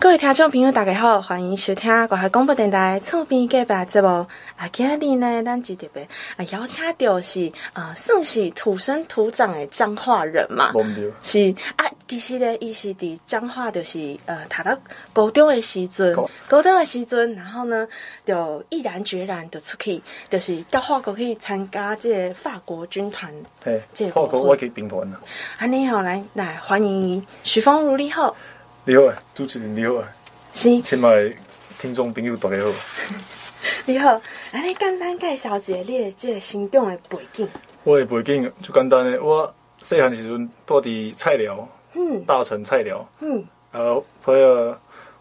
各位听众朋友，大家好，欢迎收听国海广播电台厝边隔壁节目。啊，今日呢，咱特别啊邀请到是啊，算是土生土长的彰化人嘛，是啊，其实呢，伊是伫彰化，就是呃，读到高中的时阵，高中的时阵，然后呢，就毅然决然就出去，就是到法国去参加这个法国军团。嘿，法国我去兵团了。啊，你好，来来欢迎许峰如，你好。你好啊，主持人你好啊，是，亲爱听众朋友大家好。你好，啊，你简单介绍一下你的这个成长的背景。我的背景就简单的，我细汉时阵住伫菜寮，嗯，大城菜寮，嗯，呃，后来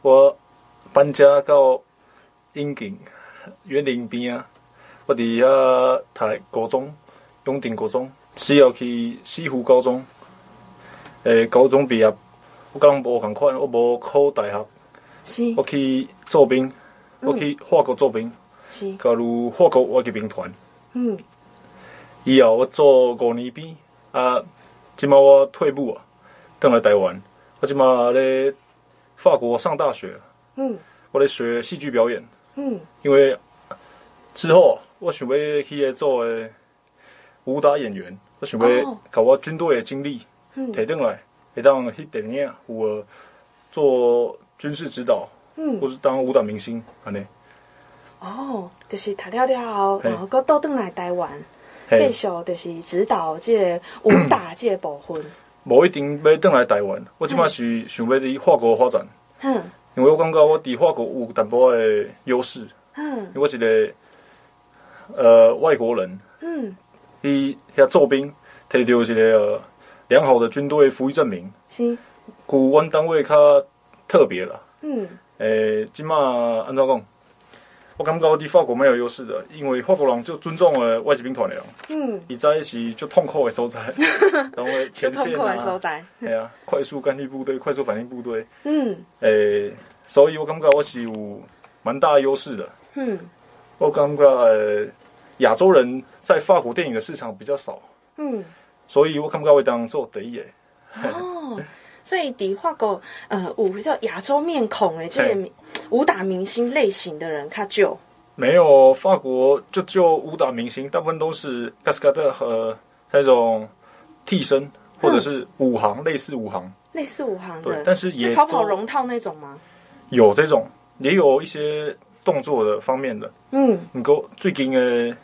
我搬家到永定园林边啊，我伫遐读高中，永定高中，需要去西湖高中，诶、欸，高中毕业。我刚无同款，我无考大学，是我去做兵，嗯、我去法国做兵，是加入法国我去兵团。嗯，以后我做五年兵，啊，即马我退伍啊，转来台湾，我即马咧法国上大学。嗯，我咧学戏剧表演。嗯，因为之后我想要去做诶武打演员，我想要搞我军队诶经历提转来。会当去电影，我做军事指导，嗯，或是当舞蹈明星，安尼。哦，就是读了了后，然后搁倒转来台湾，继续就是指导这个武打这个部分。无一定要倒来台湾，我即马是想要伫法国发展。嗯，因为我感觉我伫法国有淡薄的优势。嗯，因为我一个呃外国人。嗯，伊遐做兵，摕到一个。良好的军队服役证明，是，古阮单位较特别了。嗯，诶、欸，即马安怎讲？我感觉我伫法国蛮有优势的，因为法国人就尊重了外籍兵团了。嗯，伊在一起就痛苦的所在，然后前线啊，对啊，快速干预部队、快速反应部队。嗯，诶、欸，所以我感觉我是有蛮大优势的。嗯，我感觉亚洲人在法国电影的市场比较少。嗯。所以我感觉会当做第一个。哦，所以伫法国，呃，有比较亚洲面孔诶，这个武打明星类型的人，他就没有法国就就武打明星，大部分都是卡斯卡特和那种替身，或者是武行，类似武行，类似武行的，对，但是也是跑跑龙套那种吗？有这种，也有一些动作的方面的。嗯，你讲最近诶，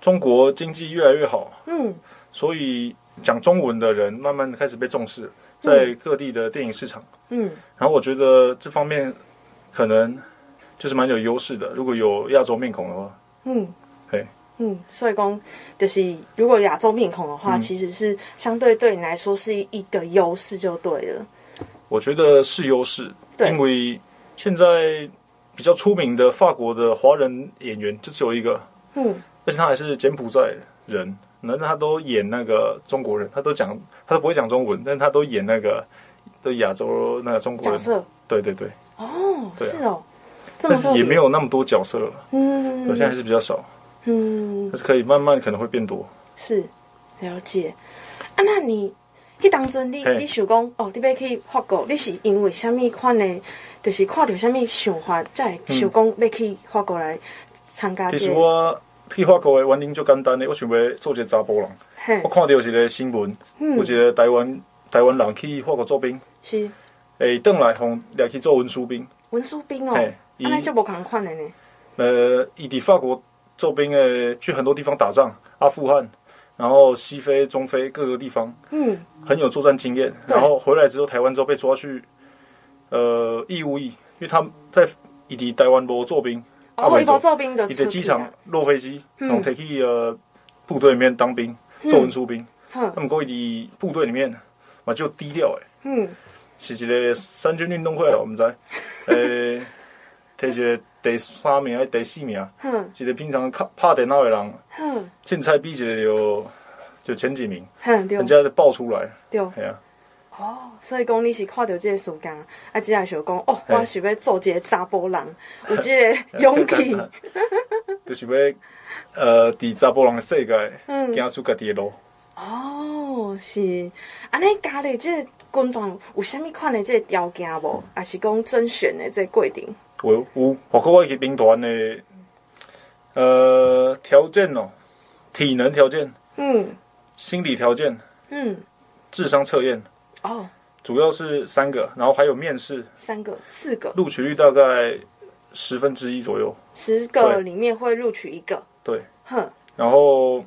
中国经济越来越好。嗯。所以讲中文的人慢慢开始被重视，在各地的电影市场。嗯，然后我觉得这方面可能就是蛮有优势的。如果有亚洲面孔的话，嗯，对，嗯，所以讲就是如果亚洲面孔的话，其实是相对对你来说是一个优势就对了。我觉得是优势，因为现在比较出名的法国的华人演员就只有一个，嗯，而且他还是柬埔寨人。那他都演那个中国人，他都讲，他都不会讲中文，但他都演那个，都亚洲那个中国人角色。对对对。哦，对啊、是哦。但是也没有那么多角色了。嗯。我现在还是比较少。嗯。但是可以慢慢可能会变多。是，了解。啊，那你，迄当阵你你想讲哦，你要去法国，你是因为什么款的？就是看到什么想法，才想讲要去法国来参加这个？其实我。去法国的原因就简单的，我想要做一个查甫人。我看到一个新闻，嗯、有一个台湾台湾人去法国做兵，是，诶，转来互掠去做文书兵。文书兵哦，安尼就无同款的呢。呃，伊伫法国做兵诶，去很多地方打仗，阿富汗，然后西非、中非各个地方，嗯，很有作战经验。然后回来之后，台湾之后被抓去，呃，义务役，因为他在伊伫台湾无做兵。哦，一个做兵的，你在机场落飞机，然后提去呃部队里面当兵，做文书兵。他们过去部队里面嘛就低调诶，嗯，是一个三军运动会了，我们知。诶，提一个第三名还是第四名？嗯，一个平常看拍电脑的人，嗯，凊彩比一个有就前几名，人家就爆出来，对，系啊。哦，所以讲你是看到这个事件，啊，只系想讲哦，我想要做一个查甫人，有这个勇气，就是要呃，伫查甫人的世界，嗯，走出家己的路。哦，是，安尼家里这个军团有啥物款的这个条件无？还是讲甄选的这个规定？有有，包括我去兵团的，呃，条件哦，体能条件，嗯，心理条件，嗯，智商测验，哦，主要是三个，然后还有面试，三个、四个，录取率大概十分之一左右，十个里面会录取一个，对，哼，然后。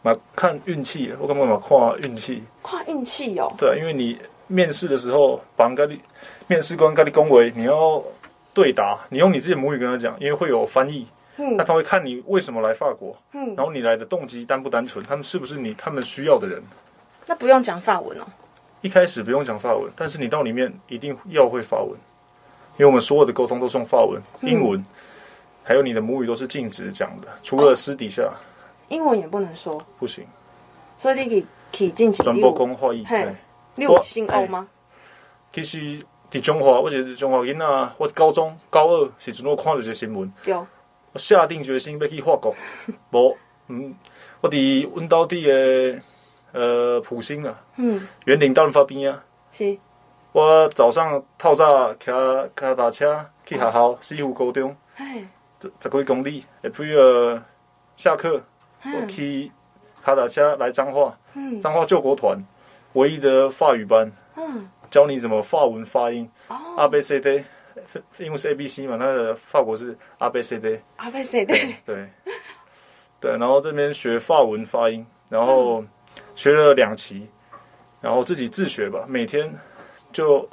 嘛，看运气，我干嘛嘛跨运气？跨运气哦。对啊，因为你面试的时候，帮跟你面试官跟你恭维，你要对答，你用你自己母语跟他讲，因为会有翻译。嗯。那他会看你为什么来法国，嗯，然后你来的动机单不单纯，他们是不是你他们需要的人？那不用讲法文哦。一开始不用讲法文，但是你到里面一定要会法文，因为我们所有的沟通都是用法文、英文，嗯、还有你的母语都是禁止讲的，除了私底下。哦英文也不能说，不行，所以你可以可以进行全部讲华语。嘿，你有新欧吗？其实在中华，我是中华囡仔。我高中高二时阵，我看到一个新闻，我下定决心要去法国。无，嗯，我伫阮兜底的呃普星啊，嗯，园林大润发边啊，是。我早上透早骑脚踏车去学校，西湖高中，哎，十十几公里，呃下课。我骑卡达车来彰化，彰化救国团唯一的法语班，嗯。教你怎么法文发音，A B C D，因为是 A B C 嘛，那个法国是 A B C D，A B C D，对，对，然后这边学法文发音，然后学了两期，然后自己自学吧，每天就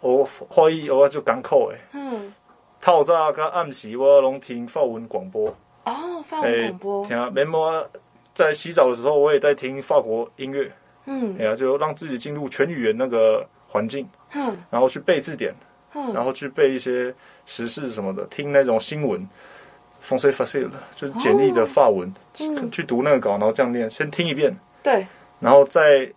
我会议我就港口诶，嗯，透早跟暗时我拢听法文广播。哦，法文广播。听啊，没么在洗澡的时候，我也在听法国音乐。嗯，哎呀，就让自己进入全语言那个环境。嗯，然后去背字典。嗯，然后去背一些时事什么的，听那种新闻。français facile 就是简历的法文，去读那个稿，然后这样念，先听一遍。对。然后再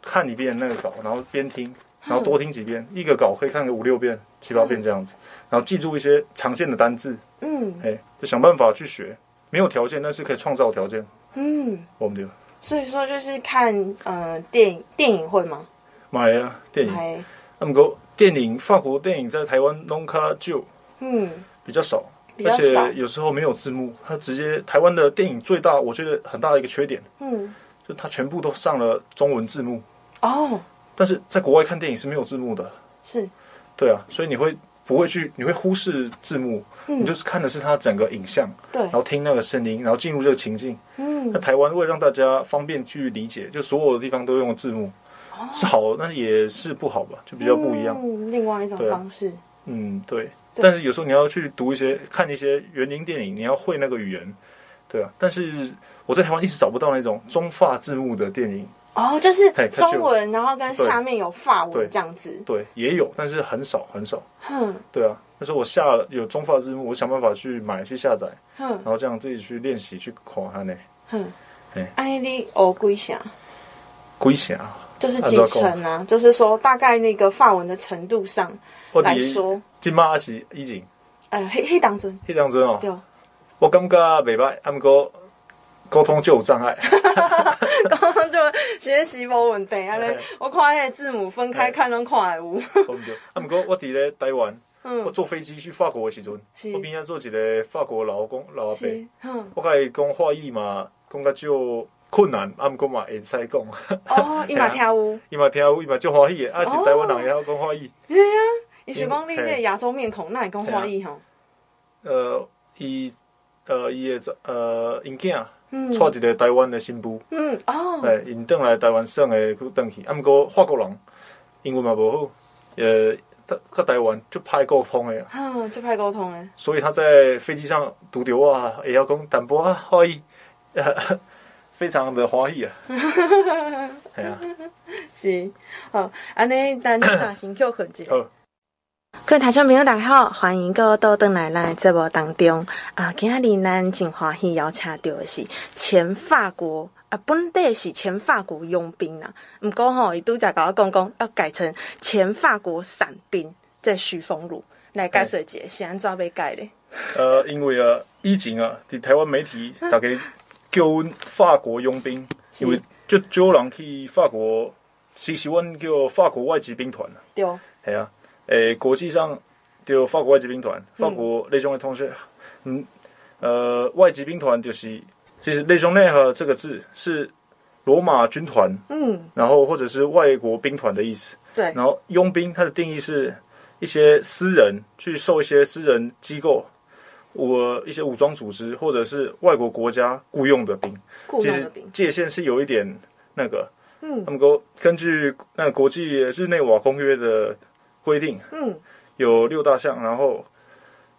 看一遍那个稿，然后边听，然后多听几遍，一个稿可以看个五六遍、七八遍这样子，然后记住一些常见的单字。嗯，哎，就想办法去学，没有条件，但是可以创造条件。嗯，我们就。所以说就是看呃电影，电影会吗？买啊，电影。那么个电影，法国电影在台湾弄卡就嗯。比较少，而且有时候没有字幕，它直接台湾的电影最大，我觉得很大的一个缺点，嗯，就它全部都上了中文字幕哦，但是在国外看电影是没有字幕的，是，对啊，所以你会。不会去，你会忽视字幕，嗯、你就是看的是它整个影像，对，然后听那个声音，然后进入这个情境。嗯，那台湾为了让大家方便去理解，就所有的地方都用字幕，哦、是好，但是也是不好吧，就比较不一样。嗯，另外一种方式。啊、嗯，对。对，但是有时候你要去读一些、看一些园林电影，你要会那个语言，对啊。但是我在台湾一直找不到那种中法字幕的电影。哦，就是中文，然后跟下面有法文这样子。对，对，也有，但是很少很少。哼，对啊，但是我下了有中法字幕，我想办法去买去下载，哼，然后这样自己去练习去看它呢。哼，哎，哎，你学几下？几下？就是几成啊？就是说大概那个法文的程度上来说，今嘛是已经。哎，黑黑当真？黑当真哦。对。我感觉袂歹，啊，不过。沟通就有障碍，沟通就学习无问题安尼，我看迄个字母分开看拢看会有。啊，不过我伫咧台湾，我坐飞机去法国的时阵，我边仔做一个法国老公老阿伯，我甲伊讲法语嘛，讲较少困难，啊，毋过嘛会使讲。哦，伊嘛 听有，伊嘛听有，伊嘛足欢喜的，啊，是台湾人会晓讲法语。对啊，伊是讲你这个亚洲面孔，那会讲法语吼？呃，伊呃伊的呃因囝。娶一个台湾的新妇，嗯哦，哎，因转来台湾省的去转去，啊，毋过法国人英文嘛无好，呃，他他台湾就歹沟通的，嗯，就歹沟通的，所以他在飞机上拄着我，也要讲淡薄啊，欢喜，非常的欢喜啊，系啊，是，好，安尼等你打先叫佢一下。各位听众朋友，大家好，欢迎各位到登来咱节目当中啊！今日咱真欢喜邀请到的是前法国啊，本地是前法国佣兵啦。毋过吼，伊拄则甲我讲讲要改成前法国伞兵，在许峰路来解说一下，是安怎要改的？呃，因为啊，以前啊，伫台湾媒体大概叫阮法国佣兵，因为。就招人去法国，其实阮叫法国外籍兵团对，系啊，诶，国际上叫法国外籍兵团，法国那种的同学，嗯，呃，外籍兵团就是，其实那种内河这个字是罗马军团，嗯，然后或者是外国兵团的意思，对，然后佣兵它的定义是一些私人去受一些私人机构。我一些武装组织或者是外国国家雇佣的兵，其实界限是有一点那个，嗯，他们说根据那个国际日内瓦公约的规定，嗯，有六大项，然后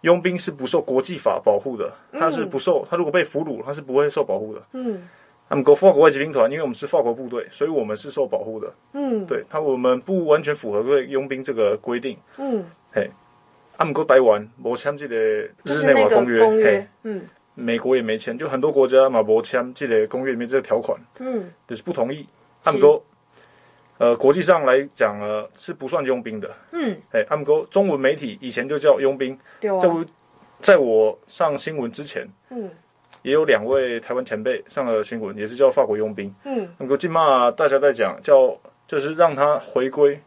佣兵是不受国际法保护的，他是不受，他如果被俘虏，他是不会受保护的，嗯，他们国法国外籍兵团，因为我们是法国部队，所以我们是受保护的，嗯，对他我们不完全符合对佣兵这个规定，嗯，嘿。他们过台湾没签这个日内瓦公约，公约嗯，美国也没签，就很多国家嘛没签这个公约里面这个条款，嗯，就是不同意。他们说，呃，国际上来讲呢是不算佣兵的，嗯，哎，他们说中文媒体以前就叫佣兵，对啊，在我上新闻之前，嗯，也有两位台湾前辈上了新闻，也是叫法国佣兵，嗯，那么今嘛大家在讲叫就是让他回归。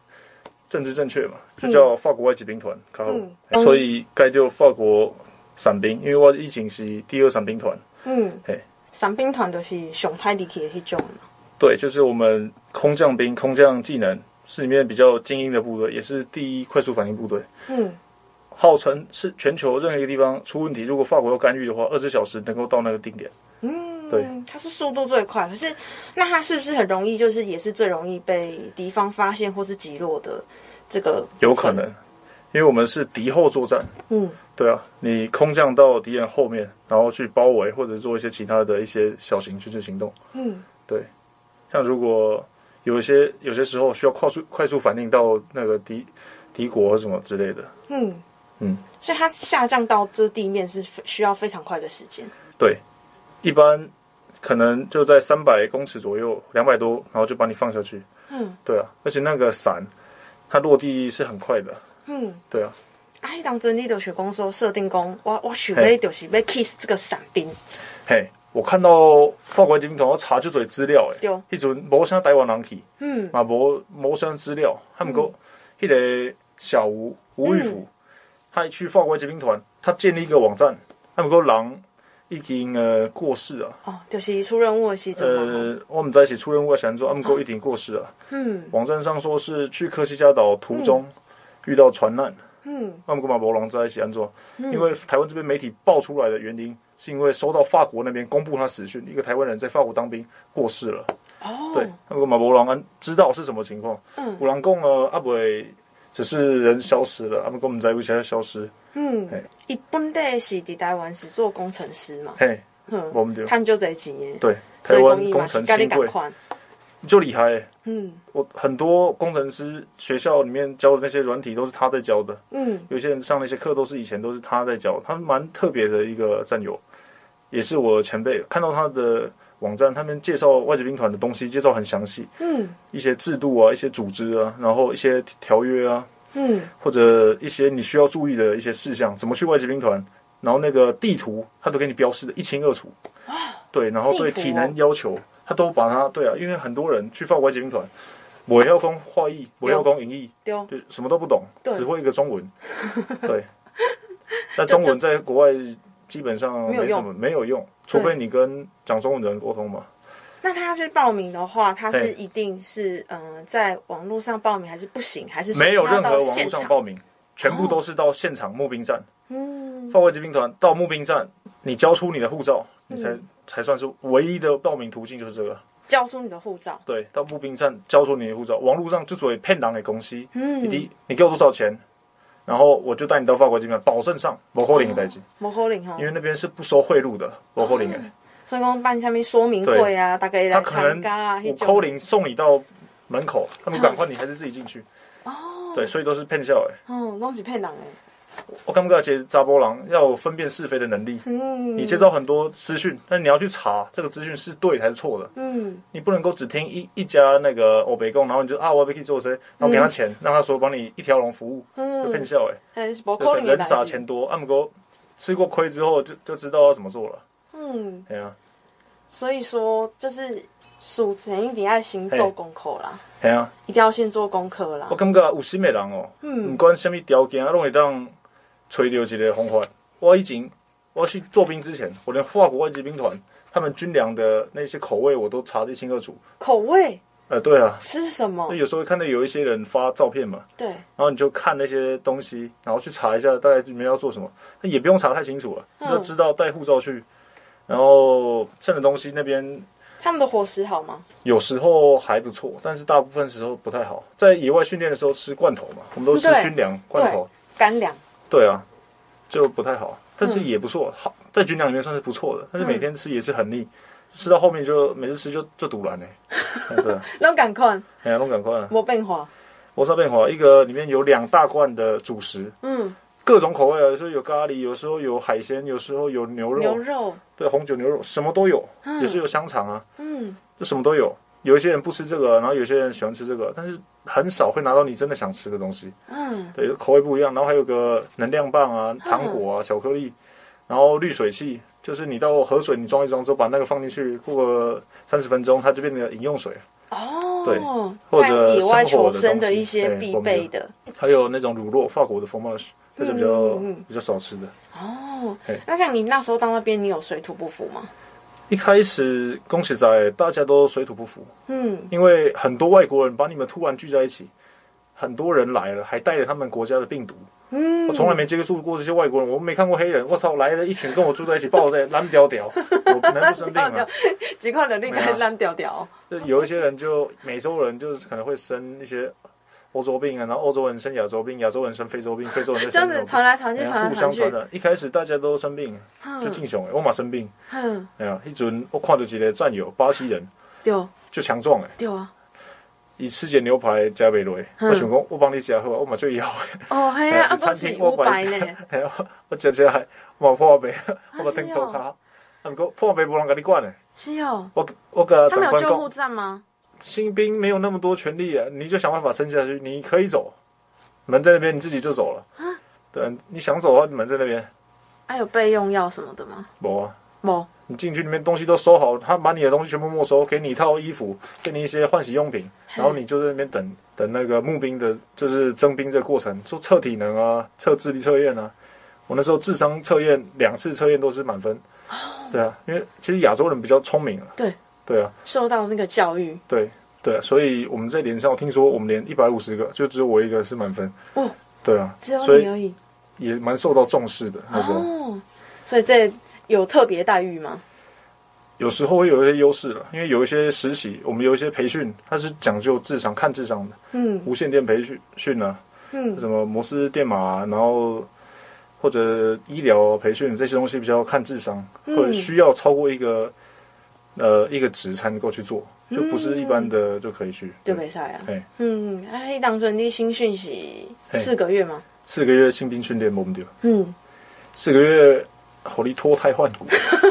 政治正确嘛，就叫法国外籍兵团，嗯，所以该叫法国伞兵，因为我以前是第二伞兵团。嗯，嘿，伞兵团都是上派力气的那种。对，就是我们空降兵，空降技能是里面比较精英的部队，也是第一快速反应部队。嗯，号称是全球任何一个地方出问题，如果法国要干预的话，二十小时能够到那个定点。嗯，对，它是速度最快，可是那它是不是很容易，就是也是最容易被敌方发现或是击落的？这个有可能，因为我们是敌后作战。嗯，对啊，你空降到敌人后面，然后去包围或者做一些其他的一些小型军事行动。嗯，对，像如果有一些有些时候需要快速快速反应到那个敌敌国什么之类的。嗯嗯，所以它下降到这地面是需要非常快的时间。对。一般可能就在三百公尺左右，两百多，然后就把你放下去。嗯，对啊，而且那个伞，它落地是很快的。嗯，对啊。啊，当阵你就是讲说设定讲，我我想要就是要 kiss 这个伞兵。嘿，我看到法国军团我查就做资料诶。对。一阵无啥台湾人去。嗯。嘛无无啥资料，他们讲，迄个小吴吴玉甫，他去法国军团，他建立一个网站，他们讲人。已经呃过世了哦，就是出任务的时阵。呃，我们在一起出任务的时阵，他们哥已经过世了。嗯，网站上说是去科西嘉岛途中遇到船难。嗯，他们跟马博龙在一起安坐。因为台湾这边媒体爆出来的原因，是因为收到法国那边公布他死讯，一个台湾人在法国当兵过世了。哦，对，那个马博朗安知道是什么情况。嗯，有人讲呢，阿伟只是人消失了，他们跟我们在一起才消失。嗯，一般的是在台湾是做工程师嘛，嘿，我们就看就这几年，对，台湾工程新贵，就厉害，嗯，我很多工程师学校里面教的那些软体都是他在教的，嗯，有些人上那些课都是以前都是他在教，他蛮特别的一个战友，也是我前辈，看到他的网站，他们介绍外籍兵团的东西，介绍很详细，嗯，一些制度啊，一些组织啊，然后一些条约啊。嗯，或者一些你需要注意的一些事项，怎么去外籍兵团，然后那个地图他都给你标示的一清二楚。对，然后对体能要求，他都把它对啊，因为很多人去放外籍兵团，我要讲华语，我要讲英语，对，什么都不懂，只会一个中文。对，那中文在国外基本上没什么，没有用，除非你跟讲中文的人沟通嘛。那他去报名的话，他是一定是嗯、呃，在网络上报名还是不行？还是没有任何网络上报名，全部都是到现场募兵站。嗯，法国外籍兵团到募兵站，你交出你的护照，你才、嗯、才算是唯一的报名途径，就是这个。交出你的护照。对，到募兵站交出你的护照。网络上就作为骗人的公司。嗯，你你给我多少钱，然后我就带你到法国外籍兵团，保证上无可能的代志。无可能哈，因为那边是不收贿赂的，无可能的。所以讲办下面说明会啊，大概来参加啊，五扣零送你到门口，他们赶快你还是自己进去。哦，对，所以都是骗笑哎。哦，都是骗人哎。我感觉其实查波郎要有分辨是非的能力。嗯。你接到很多资讯，但你要去查这个资讯是对还是错的。嗯。你不能够只听一一家那个欧北共，然后你就啊，我要去做谁，然后给他钱，让他说帮你一条龙服务。嗯。就骗笑哎。人傻钱多，阿姆哥吃过亏之后就就知道要怎么做了。嗯，对啊，所以说，就是数前一定要先做功课啦。系啊，一定要先做功课啦。我感觉有心的人哦，嗯，不管什么条件，拢会当找到一个方法。我以前我去做兵之前，我连法国外籍兵团他们军粮的那些口味我都查得一清二楚。口味？呃，对啊。吃什么？有时候会看到有一些人发照片嘛，对，然后你就看那些东西，然后去查一下大概里面要做什么。那也不用查太清楚了，你、就知道带护照去，然后剩的东西那边。他们的伙食好吗？有时候还不错，但是大部分时候不太好。在野外训练的时候吃罐头嘛，我们都吃军粮罐头、干粮。对啊，就不太好，但是也不错。好，在军粮里面算是不错的，但是每天吃也是很腻，吃到后面就每次吃就就堵了呢。对，那种感快。哎呀，那种感快。没变化。没啥变化。一个里面有两大罐的主食。嗯。各种口味啊，有时候有咖喱，有时候有海鲜，有时候有牛肉。牛肉。对，红酒牛肉什么都有，嗯、也是有香肠啊。嗯，就什么都有。有一些人不吃这个，然后有些人喜欢吃这个，但是很少会拿到你真的想吃的东西。嗯，对，口味不一样。然后还有个能量棒啊，糖果啊，巧克力，然后滤水器，就是你到河水你装一装之后，把那个放进去，过个三十分钟，它就变成饮用水。哦，对，或者野外求生的一些必备的，还有那种乳酪，法国的 fromage，这是比较、嗯、比较少吃的。哦，那像你那时候到那边，你有水土不服吗？一开始恭喜仔大家都水土不服，嗯，因为很多外国人把你们突然聚在一起，很多人来了，还带着他们国家的病毒。嗯，我从来没接触过这些外国人，我没看过黑人。我操，来了一群跟我住在一起，抱在烂屌屌，我能不生病吗？几块能力该烂屌屌。就有一些人就美洲人，就是可能会生一些欧洲病啊，然后欧洲人生亚洲病，亚洲人生非洲病，非洲人 生这样子传来传去，传来传去，互相传染。一开始大家都生病，就敬雄哎，我嘛生病，嗯，哎呀，一阵我看到一个战友，巴西人，对，就强壮哎，对啊。以吃点牛排加贝类，我想讲我帮你加好，我嘛最要的。哦，系啊，啊，餐厅我摆呢。系啊，我加加还冇破杯，我把灯偷卡。啊，唔过破杯不能跟你管呢。是哦。我我跟长官讲。他们有救护站吗？新兵没有那么多权利啊，你就想办法撑下去。你可以走，门在那边，你自己就走了。啊。对，你想走的话，门在那边。还有备用药什么的吗？冇啊。冇。你进去里面东西都收好，他把你的东西全部没收，给你一套衣服，给你一些换洗用品，然后你就在那边等等那个募兵的，就是征兵这个过程，做测体能啊，测智力测验啊。我那时候智商测验两次测验都是满分。对啊，因为其实亚洲人比较聪明啊。对。对啊。受到那个教育。对对啊，所以我们在连上，我听说我们连一百五十个，就只有我一个是满分。哦。对啊。只有你而已。也蛮受到重视的那时候。哦。所以这。有特别待遇吗？有时候会有一些优势了，因为有一些实习，我们有一些培训，它是讲究智商、看智商的。嗯，无线电培训训啊，嗯，什么摩斯电码啊，然后或者医疗培训这些东西比较看智商，嗯、或者需要超过一个呃一个职才能够去做，就不是一般的就可以去。就没啥呀。对嗯，哎，当初你新训是四个月吗？四个月新兵训练，我们就嗯，四个月。火力脱胎换骨，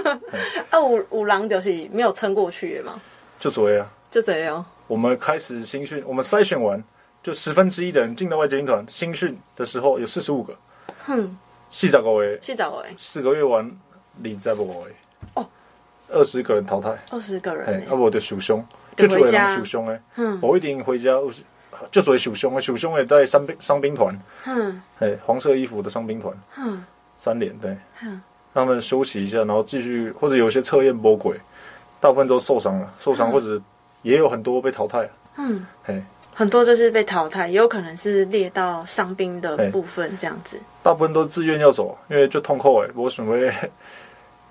啊，五五郎就是没有撑过去嘛，就这样，就这样。我们开始新训，我们筛选完，就十分之一的人进到外籍兵团。新训的时候有四十五个，哼，四十个位，四十个位，四个月完，二十个位，哦，二十个人淘汰，二十个人，啊，我的受伤，就做人受伤诶，嗯，我一定回家，就做受伤诶，受伤诶在伤兵伤兵团，嗯，哎，黄色衣服的伤兵团，嗯，三连对，嗯。让他们休息一下，然后继续，或者有些测验魔鬼，大部分都受伤了，受伤或者也有很多被淘汰。嗯，嘿，很多就是被淘汰，也有可能是列到伤兵的部分这样子。大部分都自愿要走，因为就痛苦哎。我认为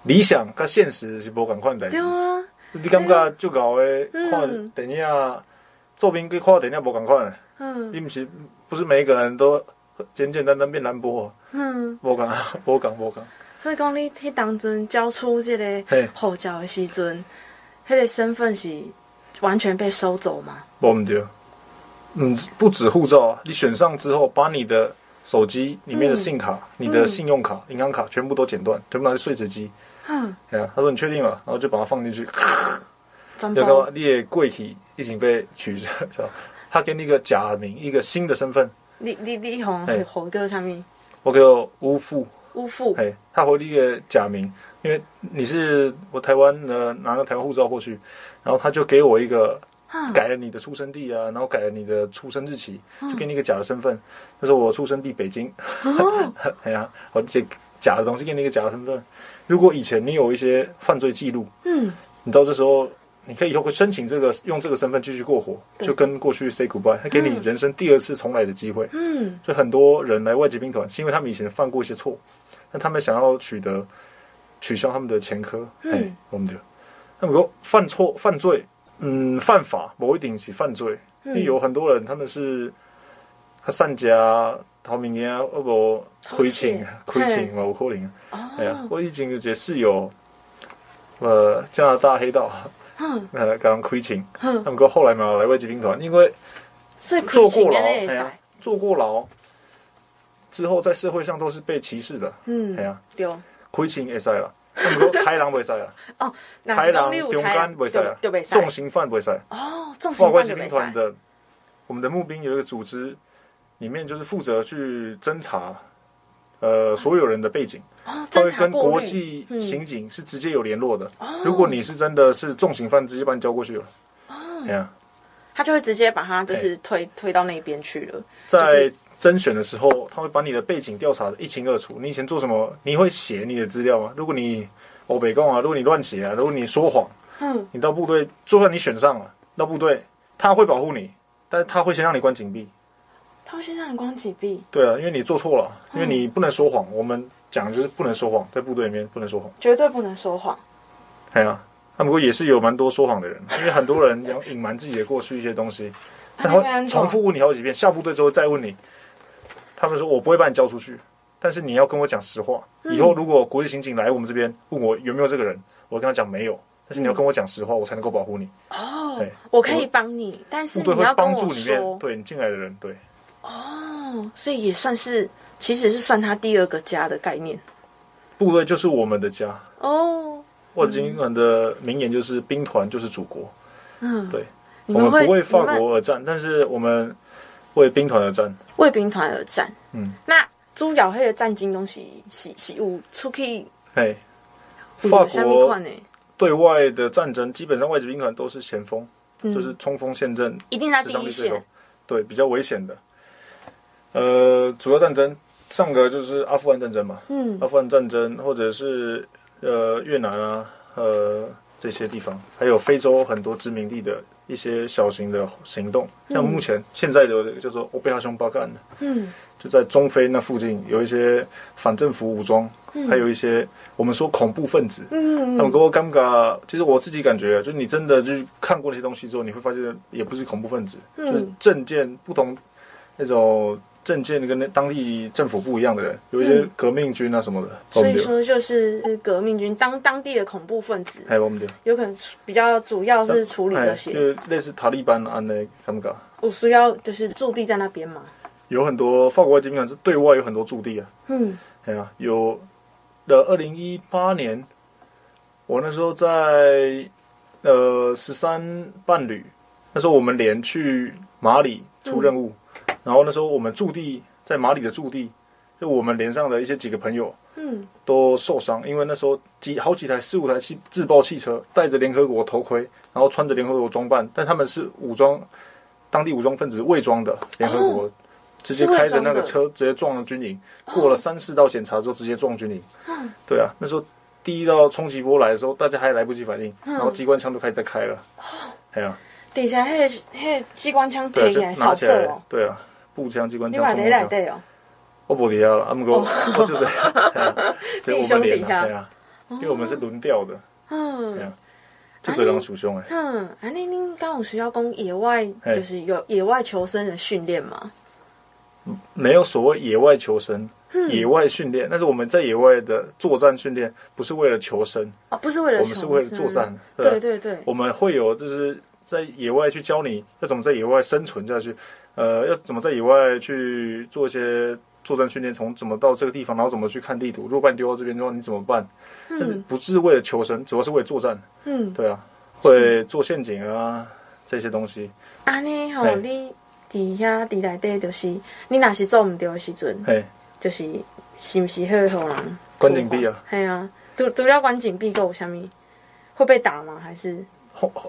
理想甲现实是不赶快的。对啊，你感觉就搞诶，看电影做兵跟看电影不赶快。嗯，你不是不是每一个人都简简单单变兰博。嗯，无讲 无共无共。所以讲，你迄当阵交出这个护照的时阵，迄个身份是完全被收走吗？不对，嗯，不止护照，你选上之后，把你的手机里面的信卡、你的信用卡、银行卡全部都剪断，全部拿去碎纸机。嗯，他说你确定吗，然后就把它放进去。要干嘛？你的柜体已经被取消，他给你一个假名，一个新的身份。你你你红红哥上面，我叫乌富。呜呼，嘿，他回你个假名，因为你是我台湾的拿个台湾护照过去，然后他就给我一个改了你的出生地啊，然后改了你的出生日期，就给你一个假的身份。他说我出生地北京，哎呀，我这假的东西给你一个假的身份。如果以前你有一些犯罪记录，嗯，你到这时候。你可以以后会申请这个，用这个身份继续过活，就跟过去 say goodbye，他给你人生第二次重来的机会。嗯，所以很多人来外籍兵团，是因为他们以前犯过一些错，但他们想要取得取消他们的前科。嗯，我们就，那么说犯错犯罪，嗯，犯法某一顶是犯罪，因为有很多人他们是他善加逃命呀，或不亏钱亏钱嘛，有可能。哎呀，我已经也是有，呃，加拿大黑道。嗯，呃，刚刚亏钱，嗯，他们说后来嘛来外籍兵团，因为坐过牢，哎呀，坐过牢之后在社会上都是被歧视的，嗯，哎呀，对，亏钱会使啦，他们说开狼 不会使啦，哦，开狼中间不会使啦，重刑犯不会使，哦，重刑犯外籍兵团的，我们的募兵有一个组织，里面就是负责去侦查。呃，所有人的背景，他会跟国际刑警是直接有联络的。如果你是真的是重刑犯，直接把你交过去了。他就会直接把他就是推推到那边去了。在甄选的时候，他会把你的背景调查的一清二楚。你以前做什么？你会写你的资料吗？如果你欧北共啊，如果你乱写啊，如果你说谎，嗯，你到部队，就算你选上了，到部队他会保护你，但是他会先让你关禁闭。他会先让你关几闭。对啊，因为你做错了，因为你不能说谎。我们讲就是不能说谎，在部队里面不能说谎，绝对不能说谎。对啊，那不过也是有蛮多说谎的人，因为很多人要隐瞒自己的过去一些东西，他会重复问你好几遍，下部队之后再问你。他们说我不会把你交出去，但是你要跟我讲实话。以后如果国际刑警来我们这边问我有没有这个人，我跟他讲没有，但是你要跟我讲实话，我才能够保护你。哦，对，我可以帮你，但是你要帮助里面对你进来的人，对。哦，所以也算是，其实是算他第二个家的概念。部队就是我们的家哦。外籍兵团的名言就是“兵团就是祖国”。嗯，对，我们不为法国而战，但是我们为兵团而战。为兵团而战。嗯，那朱咬黑的战争东西是是有出去。哎，法国对外的战争，基本上外籍兵团都是前锋，就是冲锋陷阵，一定在第一线。对，比较危险的。呃，主要战争上个就是阿富汗战争嘛，嗯，阿富汗战争或者是呃越南啊，呃这些地方，还有非洲很多殖民地的一些小型的行动，像目前现在的叫做欧贝哈雄巴干的，嗯，就在中非那附近有一些反政府武装，嗯、还有一些我们说恐怖分子，嗯，他们给我尴尬，其实我自己感觉，就是你真的就是看过那些东西之后，你会发现也不是恐怖分子，嗯、就是政见不同那种。政见跟那当地政府不一样的人，有一些革命军啊什么的，所以说就是革命军当当地的恐怖分子，还有我们的有可能比较主要是处理这些，就是类似塔利班啊那他们搞。我需要就是驻地在那边嘛，有很多法国外籍兵团是对外有很多驻地啊，嗯，对啊，有的二零一八年，我那时候在呃十三伴旅，那时候我们连去马里出任务。嗯然后那时候我们驻地在马里的驻地，就我们连上的一些几个朋友，嗯，都受伤，因为那时候几好几台四五台汽自爆汽车，戴着联合国头盔，然后穿着联合国装扮，但他们是武装，当地武装分子伪装的联合国，哦、直接开着那个车直接撞了军营，过了三四道检查之后直接撞军营，嗯，对啊，那时候第一道冲击波来的时候，大家还来不及反应，然后机关枪都开始在开了，哎呀，底下那个那个机关枪提起来扫射哦，对啊。步枪机关枪，你话你来对哦？我不底下了，阿姆哥，我就这样。弟兄底下，对啊，因为我们是轮调的，嗯，就这样属凶哎。嗯，啊，你您刚有需要攻野外，就是有野外求生的训练吗？没有所谓野外求生，野外训练，但是我们在野外的作战训练不是为了求生啊，不是为了，我们是为了作战。对对对，我们会有就是在野外去教你要怎么在野外生存下去。呃，要怎么在野外去做一些作战训练？从怎么到这个地方，然后怎么去看地图？如果把你丢到这边之后，你怎么办？嗯，但是不是为了求生，主要是为了作战。嗯，对啊，会做陷阱啊这些东西。啊，你吼，你底下底来底就是你哪是做唔对的时阵，嘿，就是是不是会让人关禁闭啊？系啊，除除了关禁闭够下面会被打吗？还是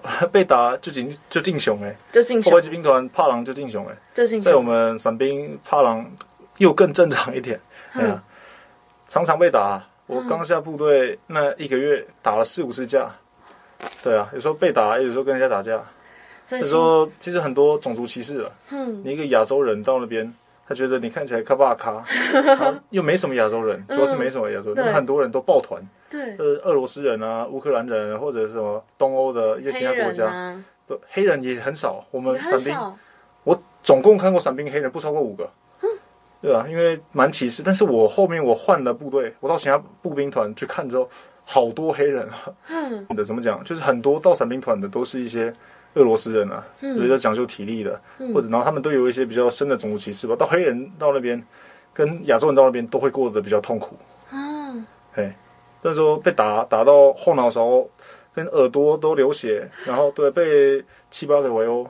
被打就进就进熊哎，就进后来兵团怕狼就进熊哎，在我们伞兵怕狼又更正常一点，哎呀，常常被打。我刚下部队那一个月打了四五次架，对啊，有时候被打，有时候跟人家打架。所以说，其实很多种族歧视了。嗯，你一个亚洲人到那边，他觉得你看起来卡巴卡，又没什么亚洲人，主要是没什么亚洲人，那很多人都抱团。对，呃，俄罗斯人啊，乌克兰人或者什么东欧的一些其他国家，都黑人也很少。我们伞兵，我总共看过伞兵黑人不超过五个。对啊，因为蛮歧视，但是我后面我换了部队，我到其他步兵团去看之后，好多黑人啊。嗯，的 怎么讲？就是很多到伞兵团的都是一些俄罗斯人啊，嗯，比较讲究体力的，嗯、或者然后他们都有一些比较深的种族歧视吧。到黑人到那边，跟亚洲人到那边都会过得比较痛苦。嗯，哎，那时候被打打到后脑勺跟耳朵都流血，然后对被七八个围殴，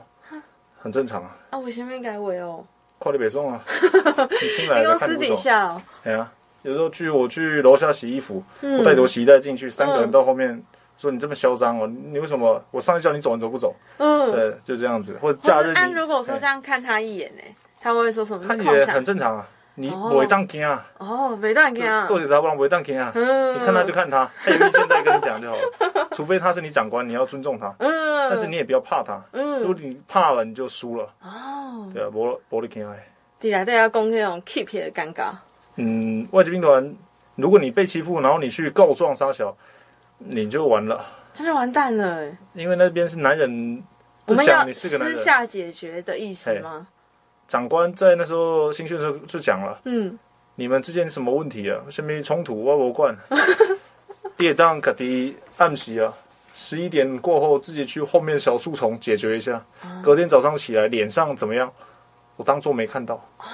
很正常啊。啊，我前面改围殴。快递北送啊！你新来的看不懂。私底下哦。对啊，有时候去我去楼下洗衣服，我带着我洗衣袋进去，三个人到后面说：“你这么嚣张哦，你为什么？我上去叫你走，你都不走？”嗯，对，就这样子。或者假日，按如果说这样看他一眼呢，他会说什么？他也很正常啊。你违当听啊？哦，违当听啊。做警察不能违当听啊。嗯。你看他就看他，他有意见再跟你讲就好了。除非他是你长官，你要尊重他。嗯。但是你也不要怕他。嗯。如果你怕了，你就输了。哦。对啊，玻玻璃听啊。对啊，大家讲那种 keep 的尴尬。嗯，外籍兵团，如果你被欺负，然后你去告状杀小，你就完了。真的完蛋了。因为那边是男人，我们要私下解决的意思吗？长官在那时候新训的时候就讲了，嗯，你们之间什么问题啊？什么冲突？我无管。夜当可的暗袭啊，十一点过后自己去后面小树丛解决一下。隔天早上起来脸上怎么样？我当做没看到。哦，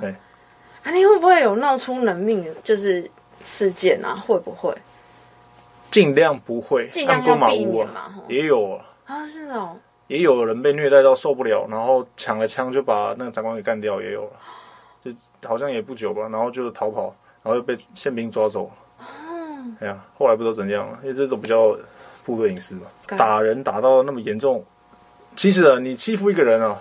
对。啊，你会不会有闹出人命就是事件啊？会不会？尽量不会，尽量要避免嘛。也有啊。啊，是哦。也有人被虐待到受不了，然后抢了枪就把那个长官给干掉，也有了，就好像也不久吧，然后就逃跑，然后又被宪兵抓走。哦，哎呀，后来不都怎样了？因为这种比较部队隐私嘛，打人打到那么严重，其实啊，你欺负一个人啊，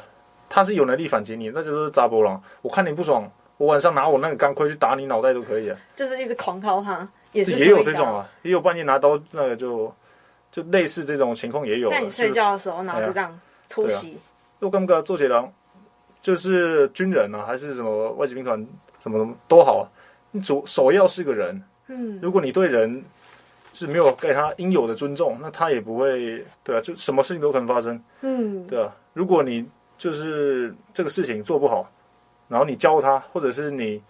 他是有能力反击你，那就是查甫人。我看你不爽，我晚上拿我那个钢盔去打你脑袋都可以啊。就是一直狂敲他，也是也有这种啊，也有半夜拿刀那个就。就类似这种情况也有，在你睡觉的时候，然后就这样突袭。我刚刚做起来，就是军人啊，还是什么外籍兵团，什么都好，你主首要是个人。嗯，如果你对人是没有给他应有的尊重，那他也不会，对啊，就什么事情都可能发生。嗯，对啊，如果你就是这个事情做不好，然后你教他，或者是你